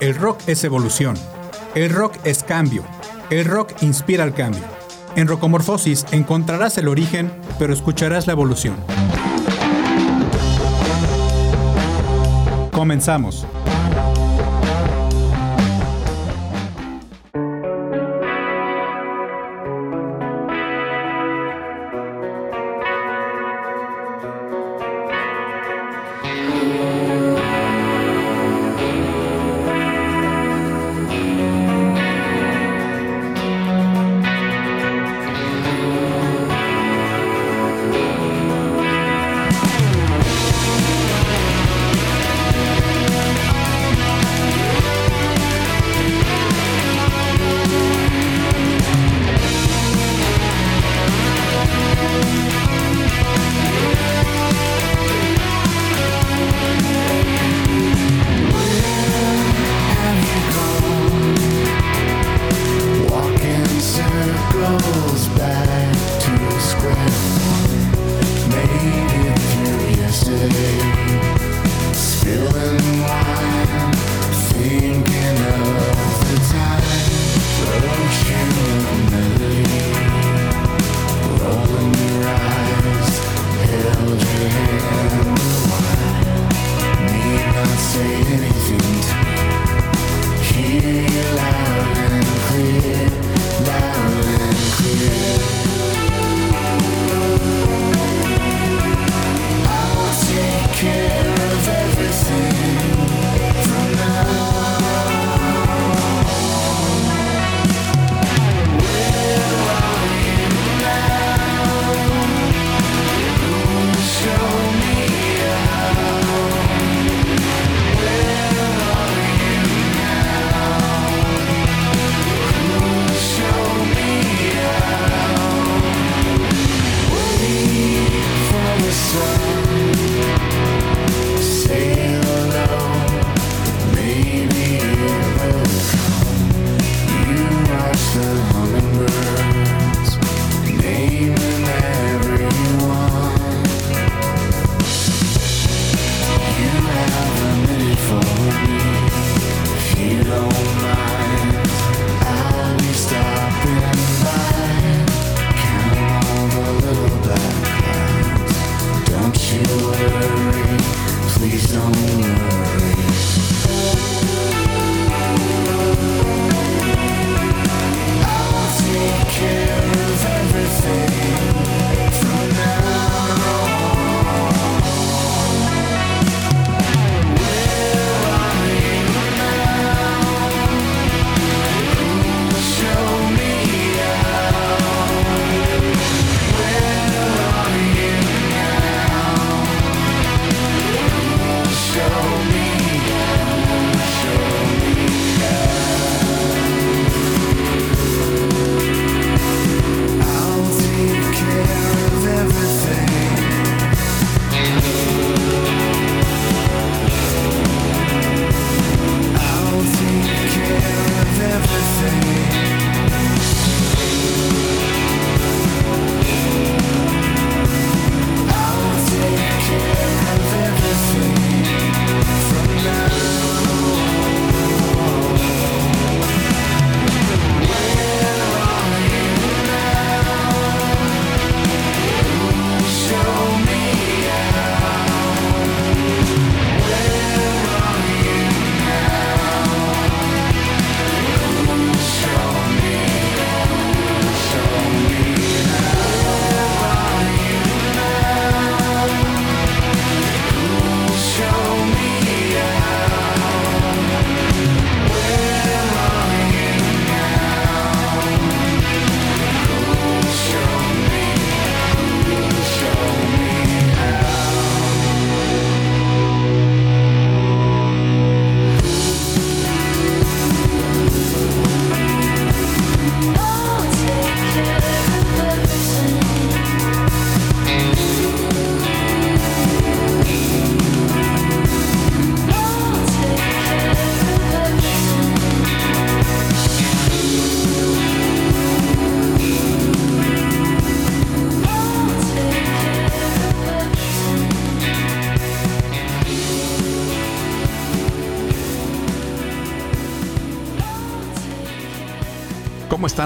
El rock es evolución. El rock es cambio. El rock inspira al cambio. En Rocomorfosis encontrarás el origen, pero escucharás la evolución. Comenzamos.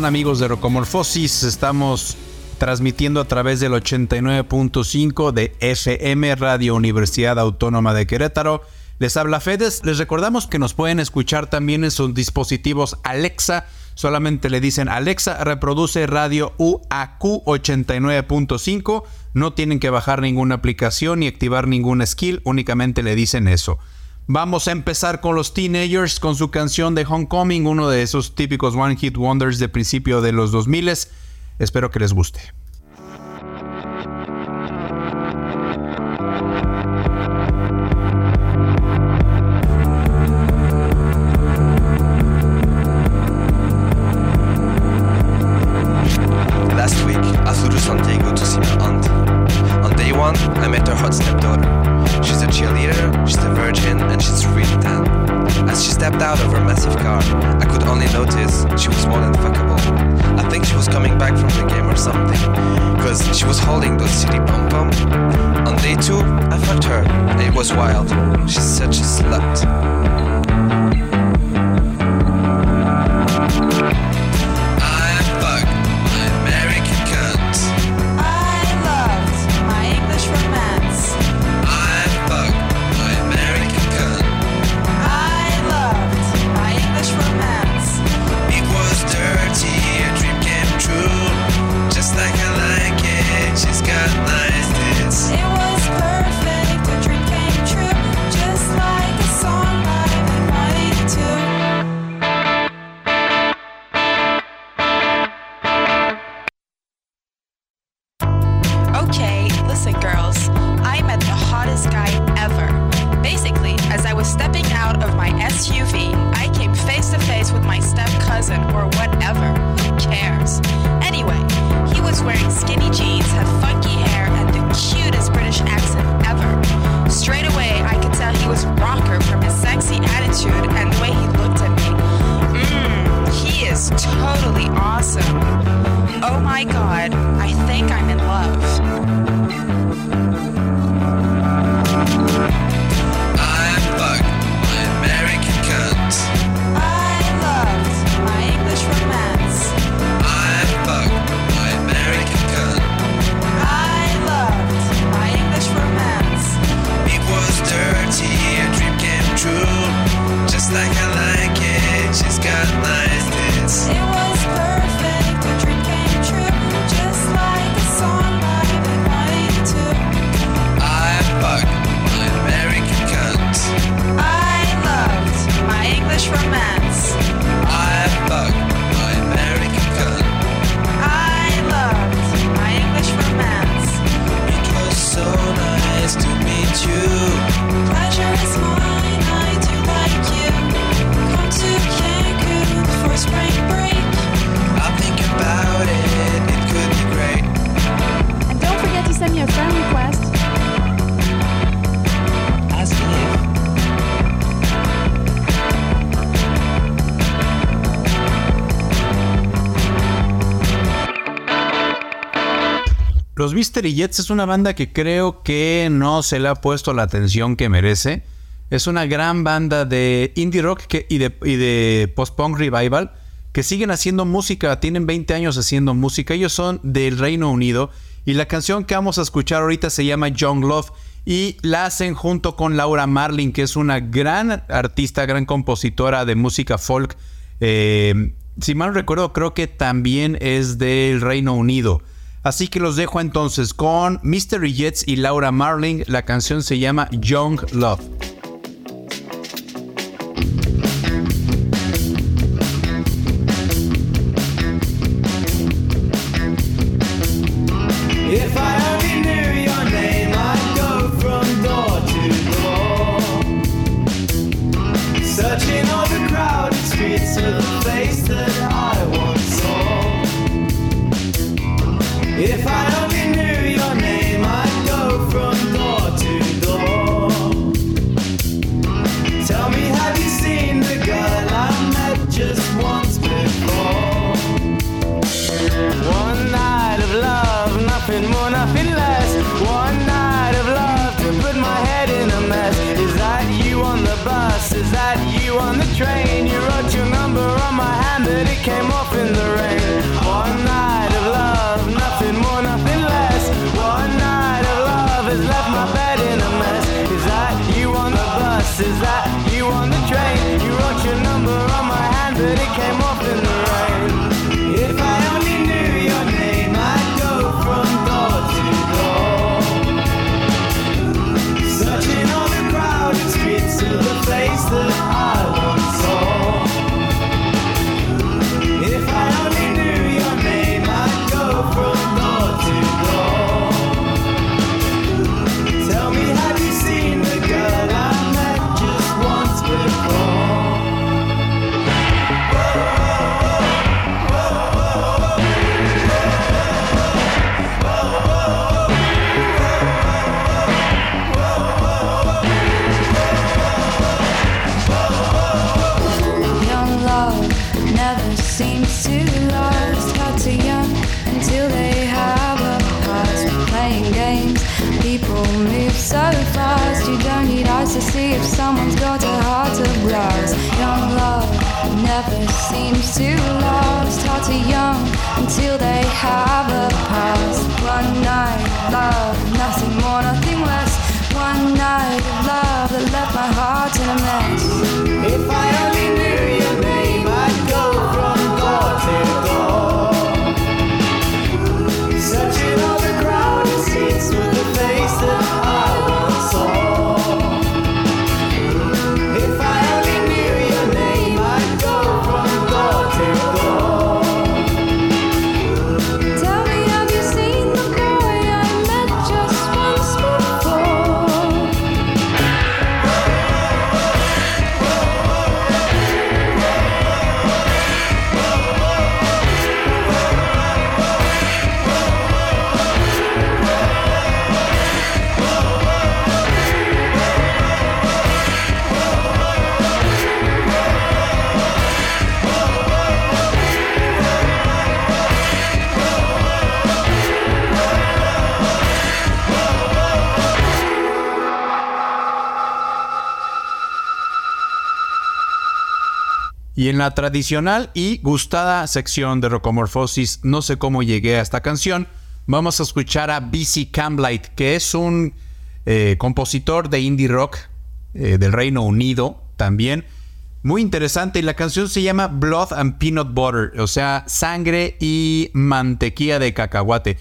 amigos de Rocomorfosis? Estamos transmitiendo a través del 89.5 de FM Radio Universidad Autónoma de Querétaro. Les habla Fedes, les recordamos que nos pueden escuchar también en sus dispositivos Alexa, solamente le dicen Alexa, reproduce radio UAQ 89.5, no tienen que bajar ninguna aplicación ni activar ningún skill, únicamente le dicen eso. Vamos a empezar con los Teenagers con su canción de Homecoming, uno de esos típicos One Hit Wonders de principio de los 2000. Espero que les guste. Mystery Jets es una banda que creo que no se le ha puesto la atención que merece. Es una gran banda de indie rock y de, post-punk revival que siguen haciendo música, tienen 20 años haciendo música. Ellos son del Reino Unido y la canción que vamos a escuchar ahorita se llama Young Love y la hacen junto con Laura Marlin, que es una gran artista, gran compositora de música folk. Eh, si mal recuerdo, creo que también es del Reino Unido. Así que los dejo entonces con Mystery Jets y Laura Marling. La canción se llama Young Love. Y en la tradicional y gustada sección de Rocomorfosis, no sé cómo llegué a esta canción, vamos a escuchar a BC Camblight, que es un eh, compositor de indie rock eh, del Reino Unido también. Muy interesante y la canción se llama Blood and Peanut Butter, o sea, sangre y mantequilla de cacahuate.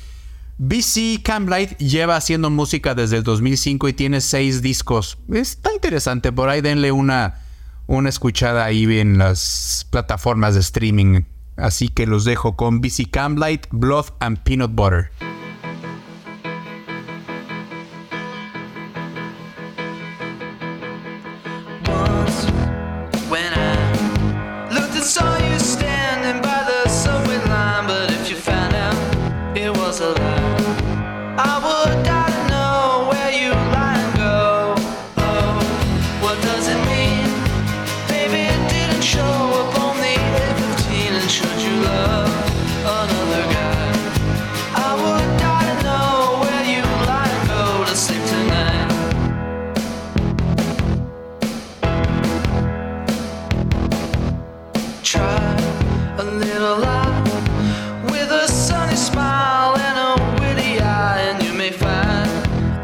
BC Camblight lleva haciendo música desde el 2005 y tiene seis discos. Está interesante, por ahí denle una una escuchada ahí en las plataformas de streaming. Así que los dejo con BC Camlight, Blood and Peanut Butter.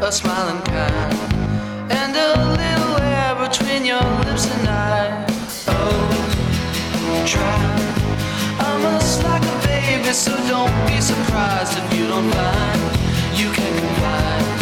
a smiling kind, and a little air between your lips and I. Oh, try. I'm just like a baby, so don't be surprised if you don't find you can confide.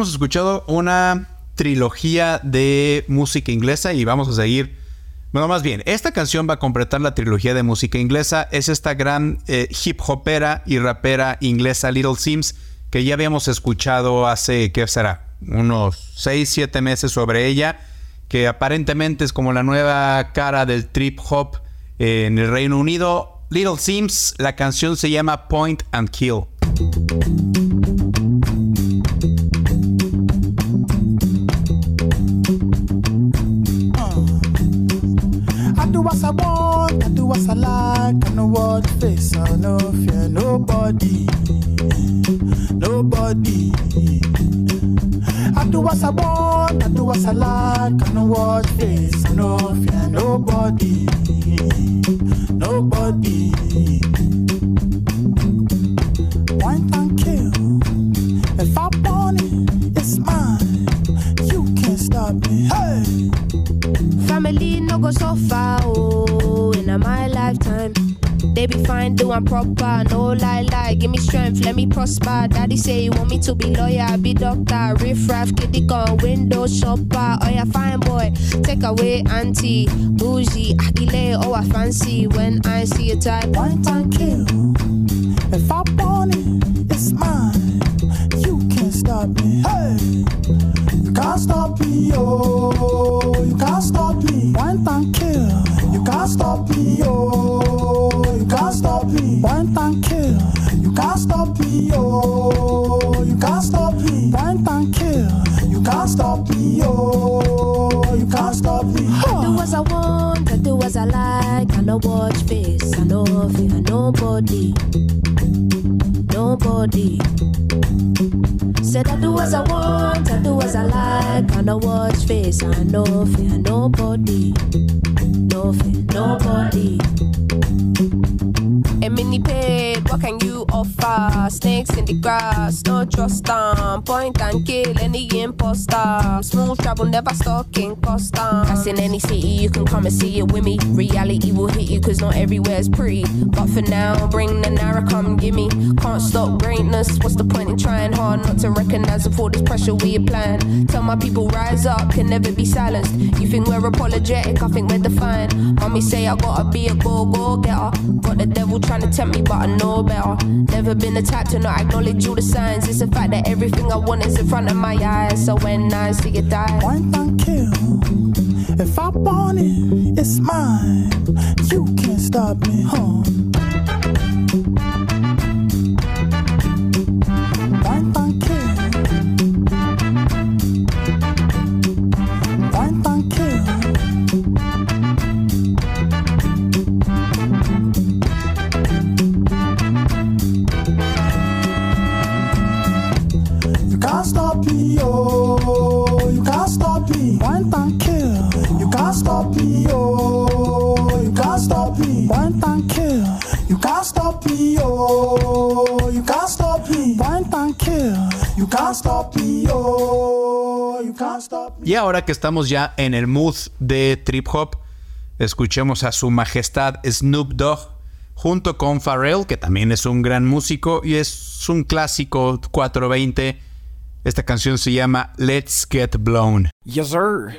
Hemos escuchado una trilogía de música inglesa y vamos a seguir. Bueno, más bien, esta canción va a completar la trilogía de música inglesa. Es esta gran eh, hip hopera y rapera inglesa Little Sims que ya habíamos escuchado hace, ¿qué será? Unos 6, 7 meses sobre ella, que aparentemente es como la nueva cara del trip hop eh, en el Reino Unido. Little Sims, la canción se llama Point and Kill. Want, I know what face, I no fear nobody, nobody. I do what I want, I do what I like, I know what face, I no fear nobody, nobody. Be fine, do I'm proper, no lie, lie. Give me strength, let me prosper. Daddy say you want me to be lawyer, be doctor, riff raff, kitty gun, window shopper. Oh yeah, fine boy, take away auntie, bougie, akile, oh I fancy when I see a type. Point and kill. If I want it, it's mine. You can't stop me. Hey, you can't stop me, oh. You can't stop me. Point and kill. Point and kill. You can't stop me, oh. You can't stop me. Point and kill. You can't stop me, oh. You can't stop me. I do as I want, I do as I like. I no watch face, I no fear nobody, nobody. Said I do as I want, I do as I like. I no watch face, I no fear nobody, no fear nobody. A mini paid, what can Snakes in the grass, no trust them. Point and kill any imposter. Smooth travel, never stuck in custom. That's in any city, you can come and see it with me. Reality will hit you, cause not everywhere's pretty. But for now, bring the Nara, come gimme. Can't stop greatness, what's the point in trying hard not to recognize the this pressure we applying? Tell my people, rise up, can never be silenced. You think we're apologetic, I think we're defiant. Mommy say I gotta be a go go getter. Got the devil trying to tempt me, but I know better. Never been the type to not acknowledge all the signs. It's the fact that everything I want is in front of my eyes. So when I see it die, Point and kill. If I want it, it's mine. You can't stop me, huh? Me, oh. You can't stop me. Point and kill. You can't stop me, oh. You can't stop me. Y ahora que estamos ya en el mood de trip hop, escuchemos a su majestad Snoop Dogg junto con Pharrell, que también es un gran músico y es un clásico 420. Esta canción se llama Let's Get Blown. Yes, sir.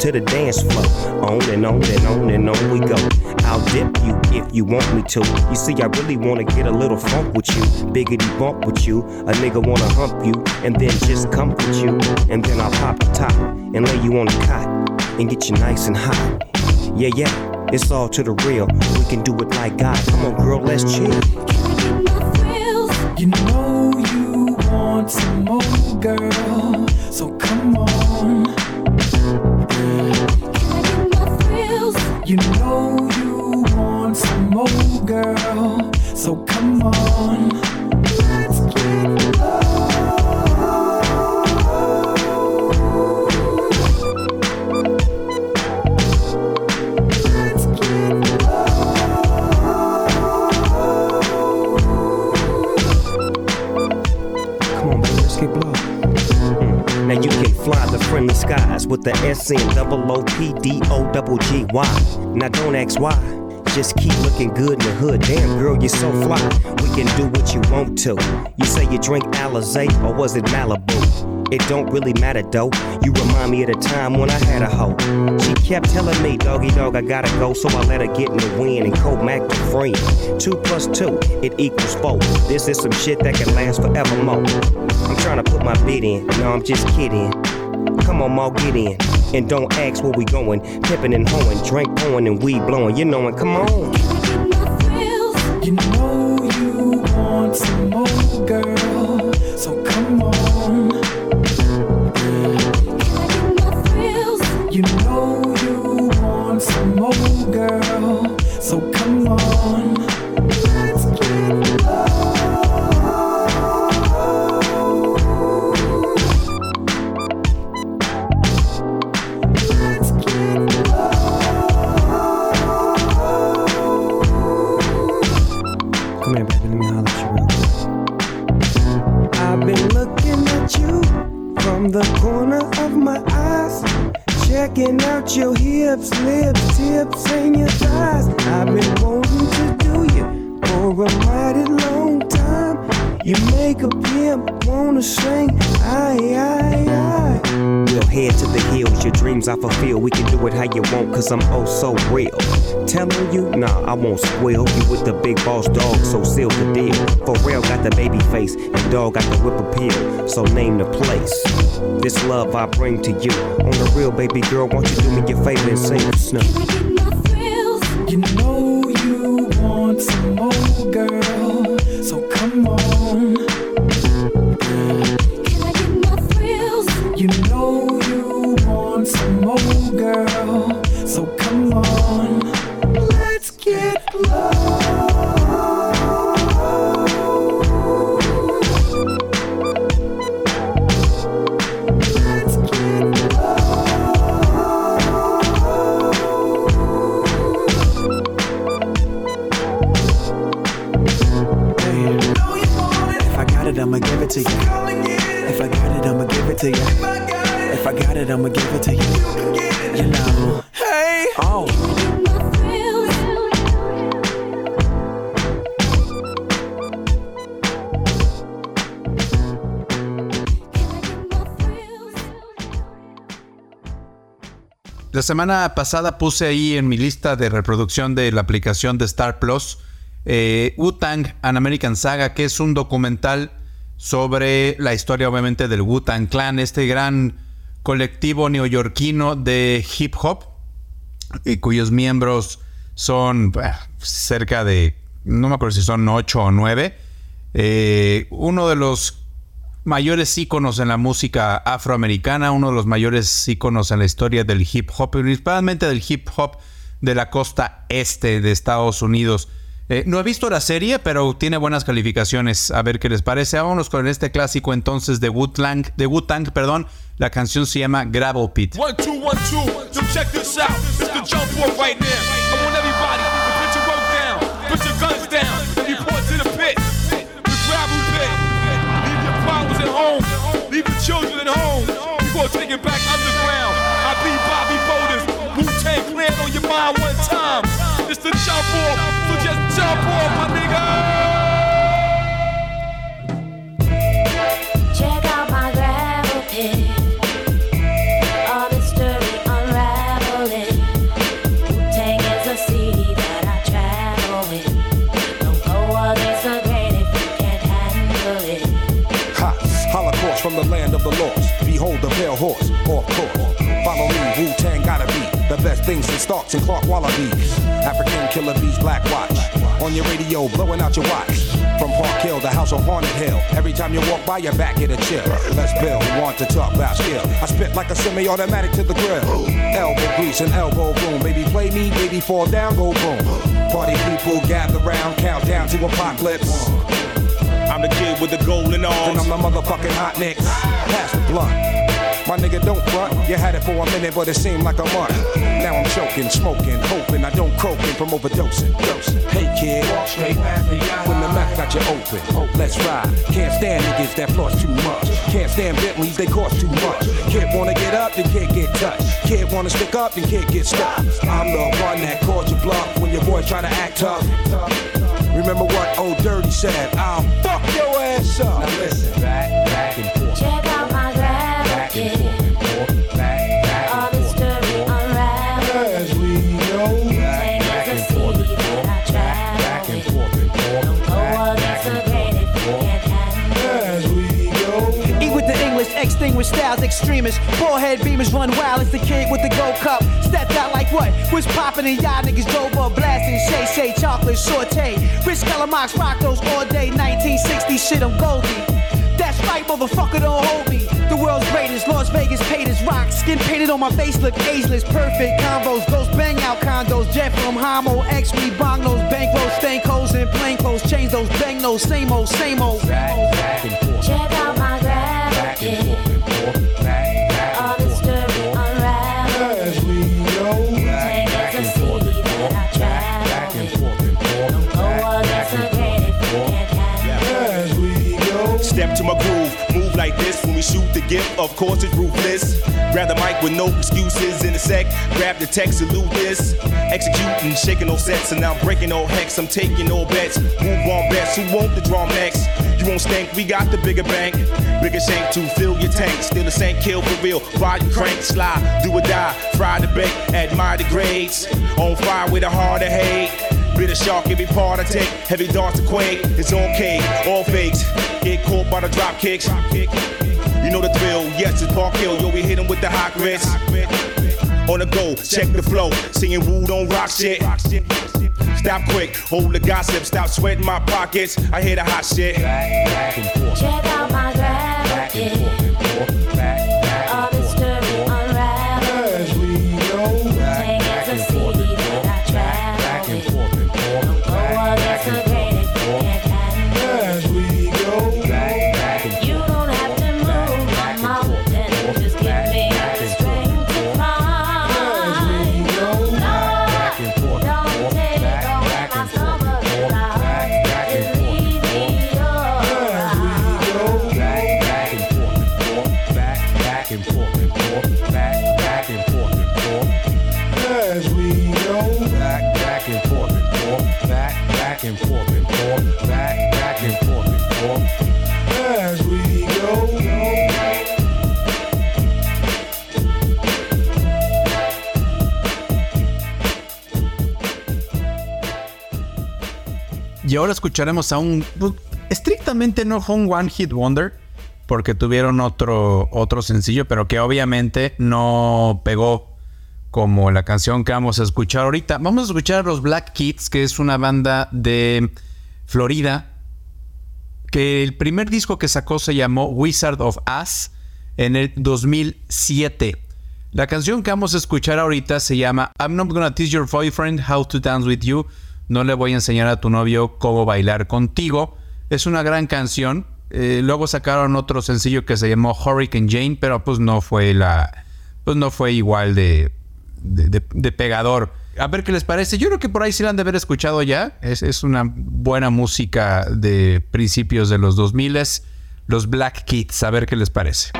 To the dance floor. On and on and on and on we go. I'll dip you if you want me to. You see, I really wanna get a little funk with you, biggity bump with you. A nigga wanna hump you and then just comfort you, and then I'll pop the top and lay you on the cot and get you nice and hot. Yeah, yeah, it's all to the real. We can do it like God. Come on, girl, let's chill. You know you want some more, girl. Fly the friendly skies with the S N double O P D O double G Y. Now don't ask why. Just keep looking good in the hood. Damn, girl, you're so fly. We can do what you want to. You say you drink Alizé or was it Malibu? It don't really matter though. You remind me of the time when I had a hoe. She kept telling me, doggy dog, I gotta go, so I let her get in the wind and co Mac the friend. Two plus two, it equals four. This is some shit that can last forevermore. I'm trying to put my bid in, no, I'm just kidding. Come on, Ma, get in. And don't ask where we going. Pippin' and hoeing, drink pouring and weed blowing. You knowin', come on. You know you want some more, girl. So come on. Dreams I fulfill. We can do it how you want, cause I'm oh so real. Telling you, nah, I won't spoil you with the big boss dog, so seal the deal. For real, got the baby face, and dog got the whip appeal, so name the place. This love I bring to you. On the real, baby girl, won't you do me your favor and sing the snow? You know you want some more, girl. So come on. La semana pasada puse ahí en mi lista de reproducción de la aplicación de Star Plus eh, Wu-Tang An American Saga, que es un documental sobre la historia obviamente del Wu-Tang Clan, este gran colectivo neoyorquino de hip hop, y cuyos miembros son cerca de, no me acuerdo si son ocho o nueve. Eh, uno de los mayores íconos en la música afroamericana, uno de los mayores íconos en la historia del hip hop, principalmente del hip hop de la costa este de Estados Unidos. Eh, no he visto la serie, pero tiene buenas calificaciones. A ver qué les parece. Vámonos con este clásico entonces de Wu-Tang, de Wu-Tang, perdón. La canción se llama Gravel Pit. One, two, one, two. So check this out. It's the jump right now. I want everybody your down, put your guns down, home. Leave the children at home. Before taking back underground. I be Bobby Boulders. Wu-Tang Clan on your mind one time. It's the jump off. So just jump off, my nigga. Behold the pale horse, off course. Follow me, Wu Tang gotta be the best things in Starks and Clark Wallabies. African killer bees, Black Watch. On your radio, blowing out your watch. From Park Hill, the house on Haunted Hill. Every time you walk by, your back get a chill. Let's build, want to talk about skill. I spit like a semi-automatic to the grill. Elbow grease and elbow boom. Baby, play me, baby, fall down, go boom. Party people gather round, countdown to apocalypse. I'm the kid with the golden arms. And I'm the motherfucking hot nicks. Pass the blunt. My nigga, don't front. You had it for a minute, but it seemed like a month. Now I'm choking, smoking, hoping I don't croaking from overdosing. Dosing. Hey kid, walk straight when the mouth got you open, let's ride. Can't stand niggas that floss too much. Can't stand Bentleys, they cost too much. Kid wanna get up, then can't get touched. Kid wanna stick up, then can't get stuck. I'm the one that called you bluff when your boy try to act tough. Remember what old Dirty said? I'll fuck your ass up. Now listen, back, back and forth. Check out my gravel extremists. Forehead beamers run wild as the kid with the gold cup. Stepped out like what? Was popping and y'all niggas drove blasting. Shay Shay, chocolate, saute. Rich Calamox rock those all day. 1960 shit, I'm Goldie. That's right, motherfucker, don't hold me. The world's greatest, Las Vegas paid as rock. Skin painted on my face, look ageless. Perfect combos, ghost bang out condos. Jet from Homo, X, we bong those bankrolls, stank hoes, and plain clothes. Change those bang those, same old, same old. Check out my gravel my groove, move like this when we shoot the gift. Of course, it's ruthless. Grab the mic with no excuses in a sec. Grab the text, salute this. Executing, shaking no sets, and now breaking no hex. I'm taking no bets. Move on bets. Who want the drum next? You won't stink, we got the bigger bank. Bigger shank to fill your tank. Still the same kill for real. Fire you crank, slide, do or die. Fry the bake, admire the grades. On fire with a heart of hate. Bitter shark, every part I take. Heavy darts to quake. It's okay, all fakes. Get caught by the drop kicks. You know the drill. Yes, it's Park Hill. Yo, we hit 'em with the hot grits. On the go, check the flow. Singing woo, don't rock shit. Stop quick, hold the gossip. Stop sweating my pockets. I hear the hot shit. Check out my gravel escucharemos a un pues, estrictamente no fue un One Hit Wonder, porque tuvieron otro, otro sencillo, pero que obviamente no pegó como la canción que vamos a escuchar ahorita. Vamos a escuchar a los Black Kids, que es una banda de Florida, que el primer disco que sacó se llamó Wizard of Us en el 2007. La canción que vamos a escuchar ahorita se llama I'm not gonna teach your boyfriend how to dance with you. No le voy a enseñar a tu novio cómo bailar contigo. Es una gran canción. Eh, luego sacaron otro sencillo que se llamó Hurricane Jane, pero pues no fue la, pues no fue igual de, de, pegador. A ver qué les parece. Yo creo que por ahí sí la han de haber escuchado ya. Es, es una buena música de principios de los 2000 Los Black Kids. A ver qué les parece.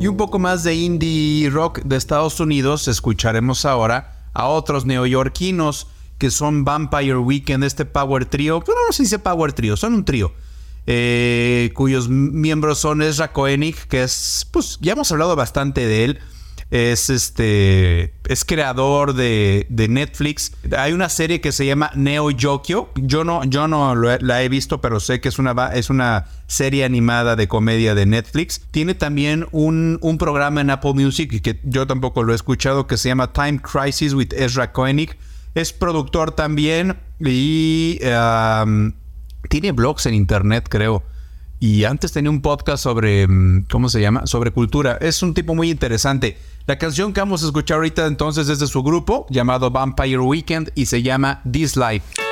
Y un poco más de indie rock de Estados Unidos, escucharemos ahora a otros neoyorquinos que son Vampire Weekend, este power trio. Bueno, no se dice power trio, son un trío. eh, cuyos miembros son Ezra Koenig, que es, pues ya hemos hablado bastante de él. Es este. Es creador de, de Netflix. Hay una serie que se llama Neo Yokio. Yo no, yo no la he visto, pero sé que es una, es una serie animada de comedia de Netflix. Tiene también un, un programa en Apple Music que yo tampoco lo he escuchado que se llama Time Crisis with Ezra Koenig. Es productor también y tiene blogs en internet, creo. Y antes tenía un podcast sobre, mm, ¿cómo se llama? Sobre cultura. Es un tipo muy interesante. La canción que vamos a escuchar ahorita entonces es de su grupo llamado Vampire Weekend y se llama This Life.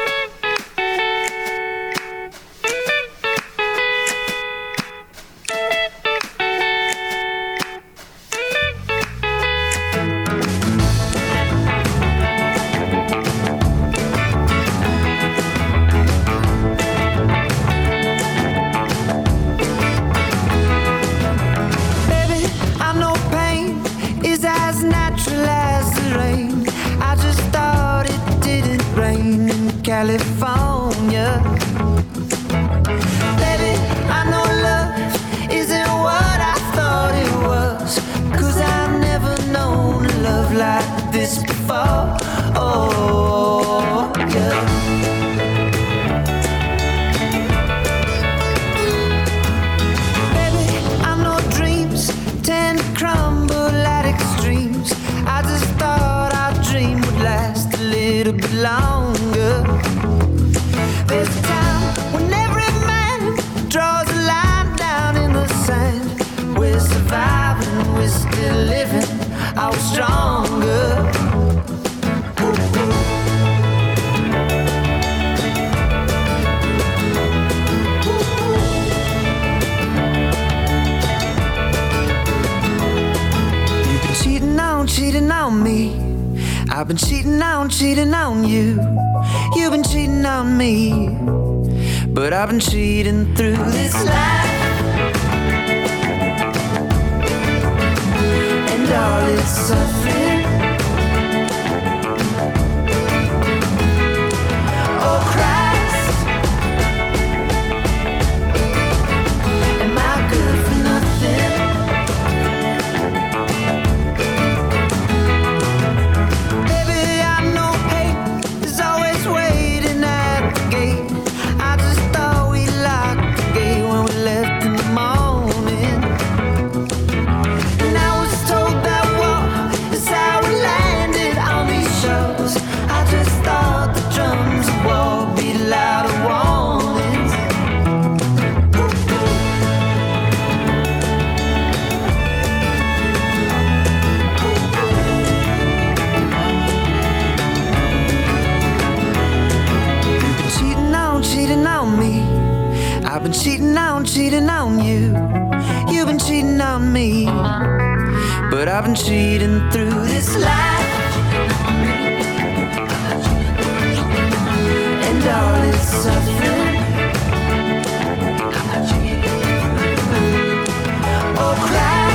alone I've been cheating on, cheating on you. You've been cheating on me. But I've been cheating through this life. And all its suffering. Cheating on, you. You've been cheating on me. But I've been cheating through this life. And all its suffering. Oh, Christ.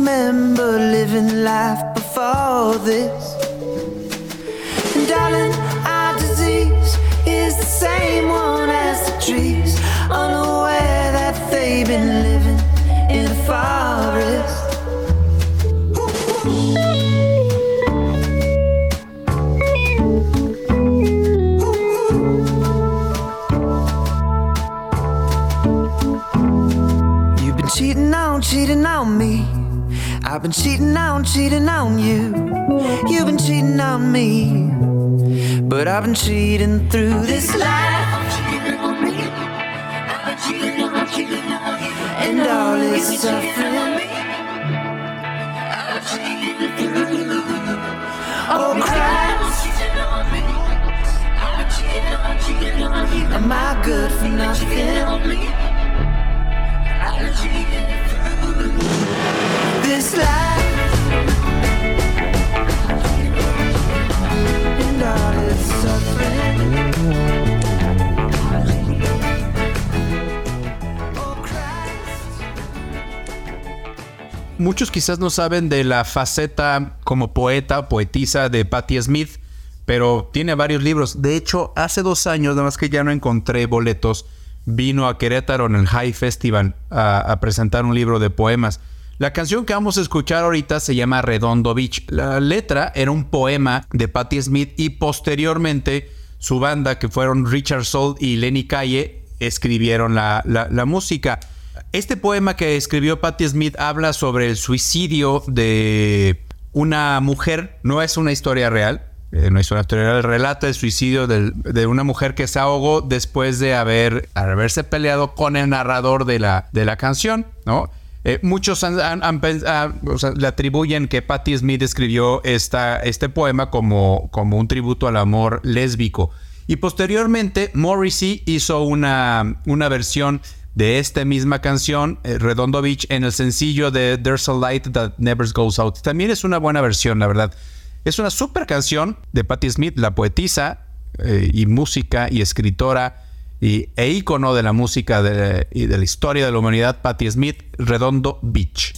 Remember living life before this. And darling, our disease is the same one as the trees, unaware that they've been living in a forest. I've been cheating on, cheating on you. You've been cheating on me. But I've been cheating through this life. And all this suffering. Oh, Christ. Am I good for nothing? Muchos quizás no saben de la faceta como poeta, poetisa de Patti Smith, pero tiene varios libros. De hecho, hace dos años, nada más que ya no encontré boletos, vino a Querétaro en el High Festival a, a presentar un libro de poemas. La canción que vamos a escuchar ahorita se llama Redondo Beach. La letra era un poema de Patti Smith y posteriormente su banda, que fueron Richard Soul y Lenny Calle, escribieron la, la- música. Este poema que escribió Patti Smith habla sobre el suicidio de una mujer. No es una historia real. eh, no es una historia real. Relata el suicidio de una mujer que se ahogó después de haber, haberse peleado con el narrador de la, de la canción, ¿no? Eh, muchos han- han- ah, le atribuyen que Patti Smith escribió esta, este poema como, como un tributo al amor lésbico. Y posteriormente, Morrissey hizo una, una versión de esta misma canción, eh, Redondo Beach, en el sencillo de There's a Light That Never Goes Out. También es una buena versión, la verdad. Es una super canción de Patti Smith, la poetisa eh, y música y escritora y, e ícono de la música de- y de la historia de la humanidad, Patti Smith, Redondo Beach.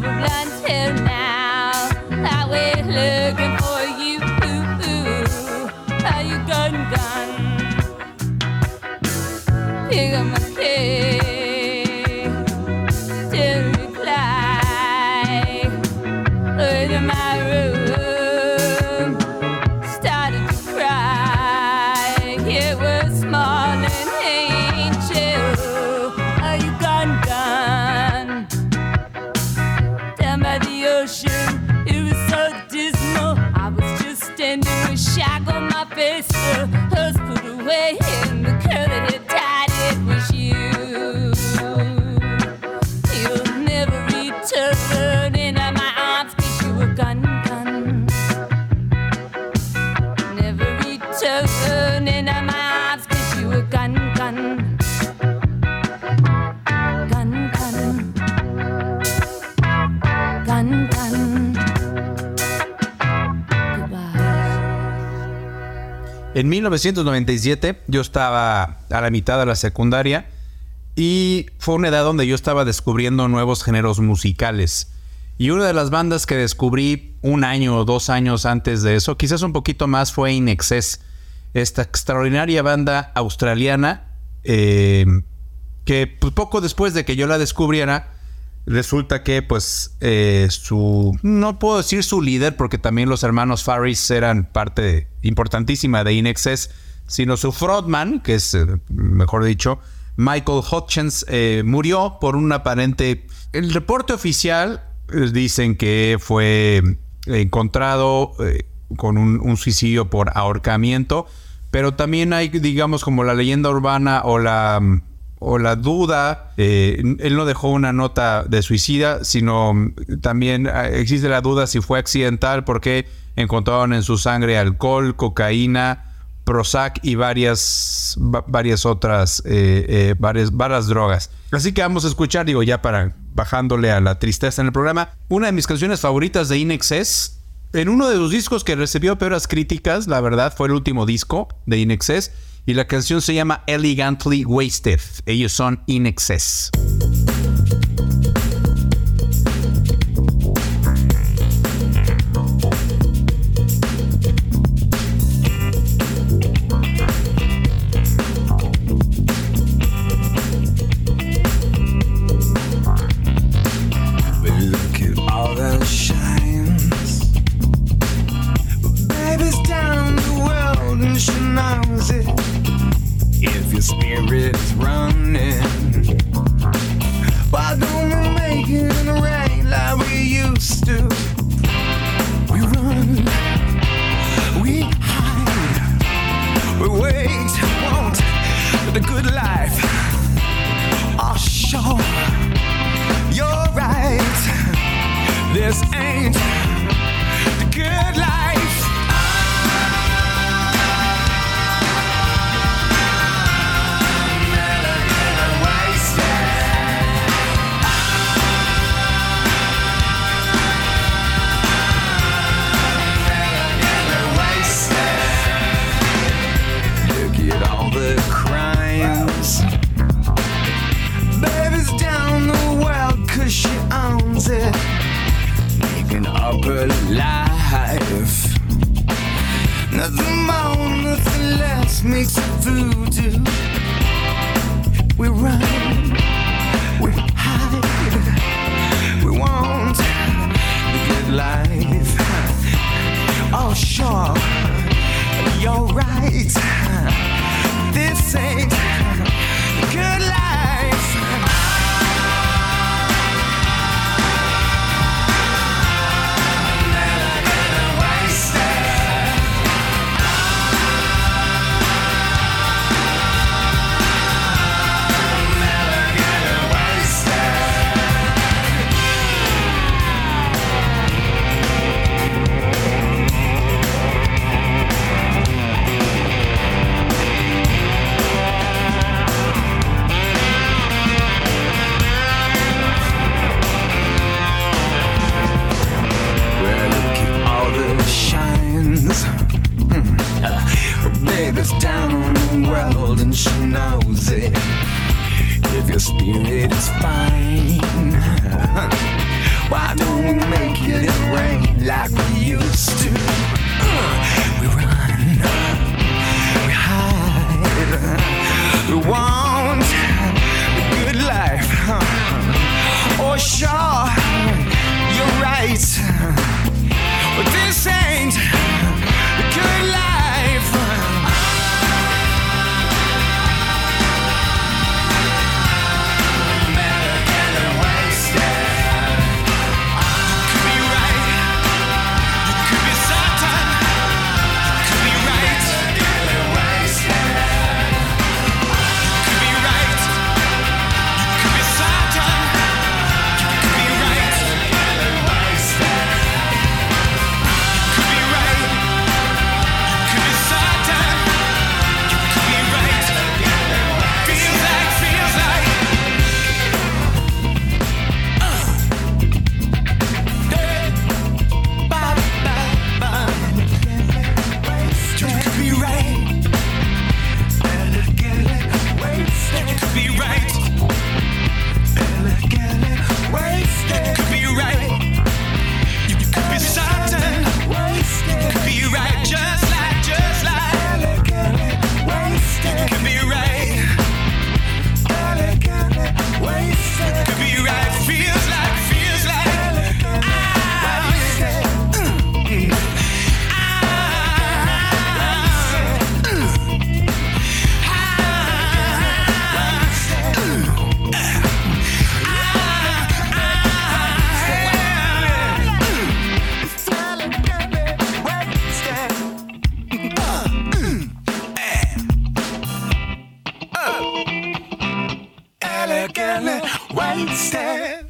never glance. 1997 yo estaba a la mitad de la secundaria y fue una edad donde yo estaba descubriendo nuevos géneros musicales. Y una de las bandas que descubrí un año o dos años antes de eso, quizás un poquito más, fue In Excess. Esta extraordinaria banda australiana eh, que pues, poco después de que yo la descubriera, resulta que pues eh, su, no puedo decir su líder porque también los hermanos Farris eran parte importantísima de Inexcess, sino su frontman, que es, eh, mejor dicho, Michael Hutchins, eh, murió por un aparente... El reporte oficial eh, dicen que fue encontrado eh, con un, un suicidio por ahorcamiento. Pero también hay, digamos, como la leyenda urbana o la, mm, o la duda. eh, él no dejó una nota de suicida, sino también eh, existe la duda si fue accidental porque encontraron en su sangre alcohol, cocaína, Prozac y varias, va- varias otras, eh, eh, varias, varias drogas. Así que vamos a escuchar, digo, ya para bajándole a la tristeza en el programa, una de mis canciones favoritas de Inexcess. En uno de los discos que recibió peores críticas, la verdad, fue el último disco de Inexcess. Y la canción se llama Elegantly Wasted. Ellos son Inexcess. But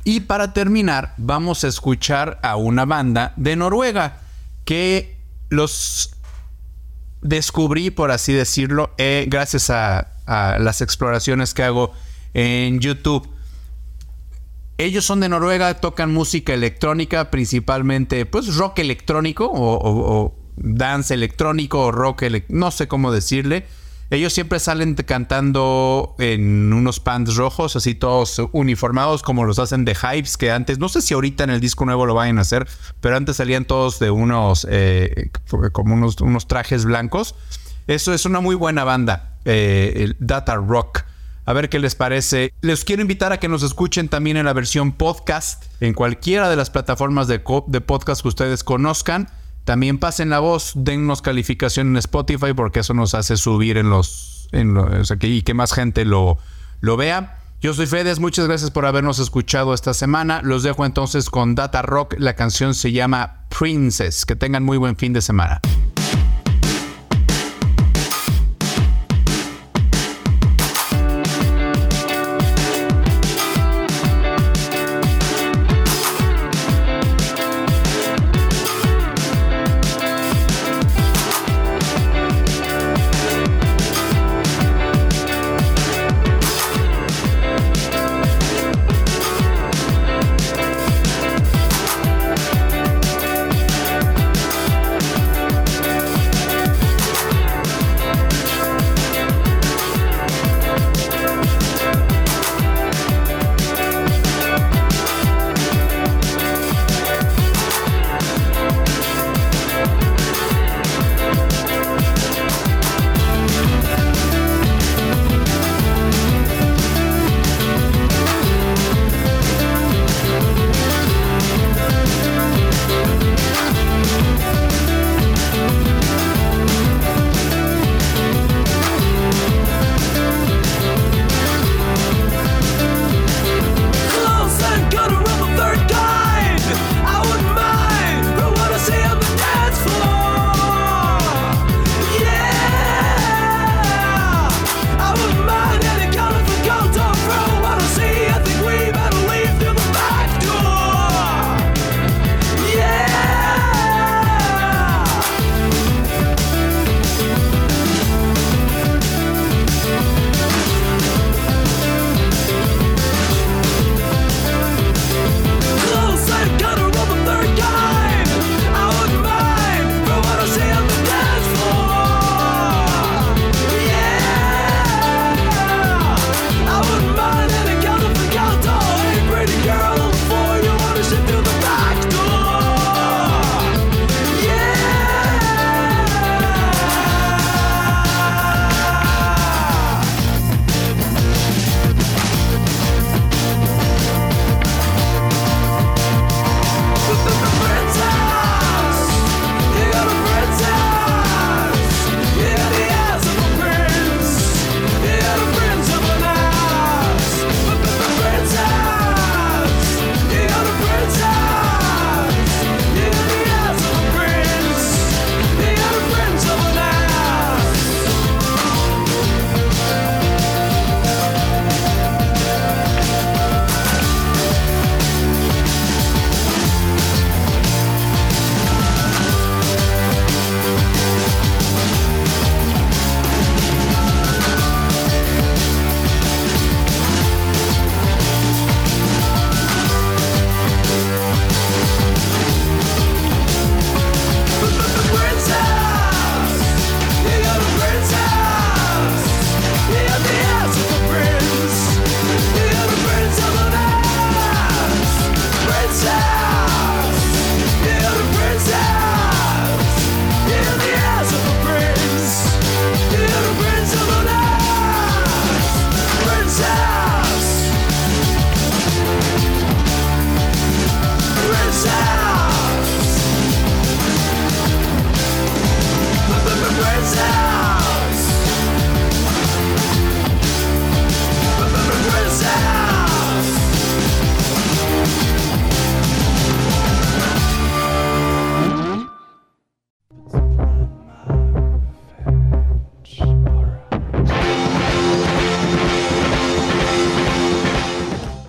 Y para terminar, vamos a escuchar a una banda de Noruega que los descubrí, por así decirlo, eh, gracias a, las exploraciones que hago en YouTube. Ellos son de Noruega, tocan música electrónica, principalmente pues rock electrónico o, o- dance electrónico o rock, no sé cómo decirle. Ellos siempre salen cantando en unos pants rojos, así todos uniformados como los hacen de Hypes, que antes, no sé si ahorita en el disco nuevo lo vayan a hacer, pero antes salían todos de unos, eh, como unos, unos trajes blancos. Eso es una muy buena banda, eh, Data Rock. A ver qué les parece. Les quiero invitar a que nos escuchen también en la versión podcast, en cualquiera de las plataformas de, de podcast que ustedes conozcan. También pasen la voz, dennos calificación en Spotify porque eso nos hace subir en los... En o sea, y que más gente lo, lo vea. Yo soy Fedes, muchas gracias por habernos escuchado esta semana. Los dejo entonces con Data Rock. La canción se llama Princess. Que tengan muy buen fin de semana.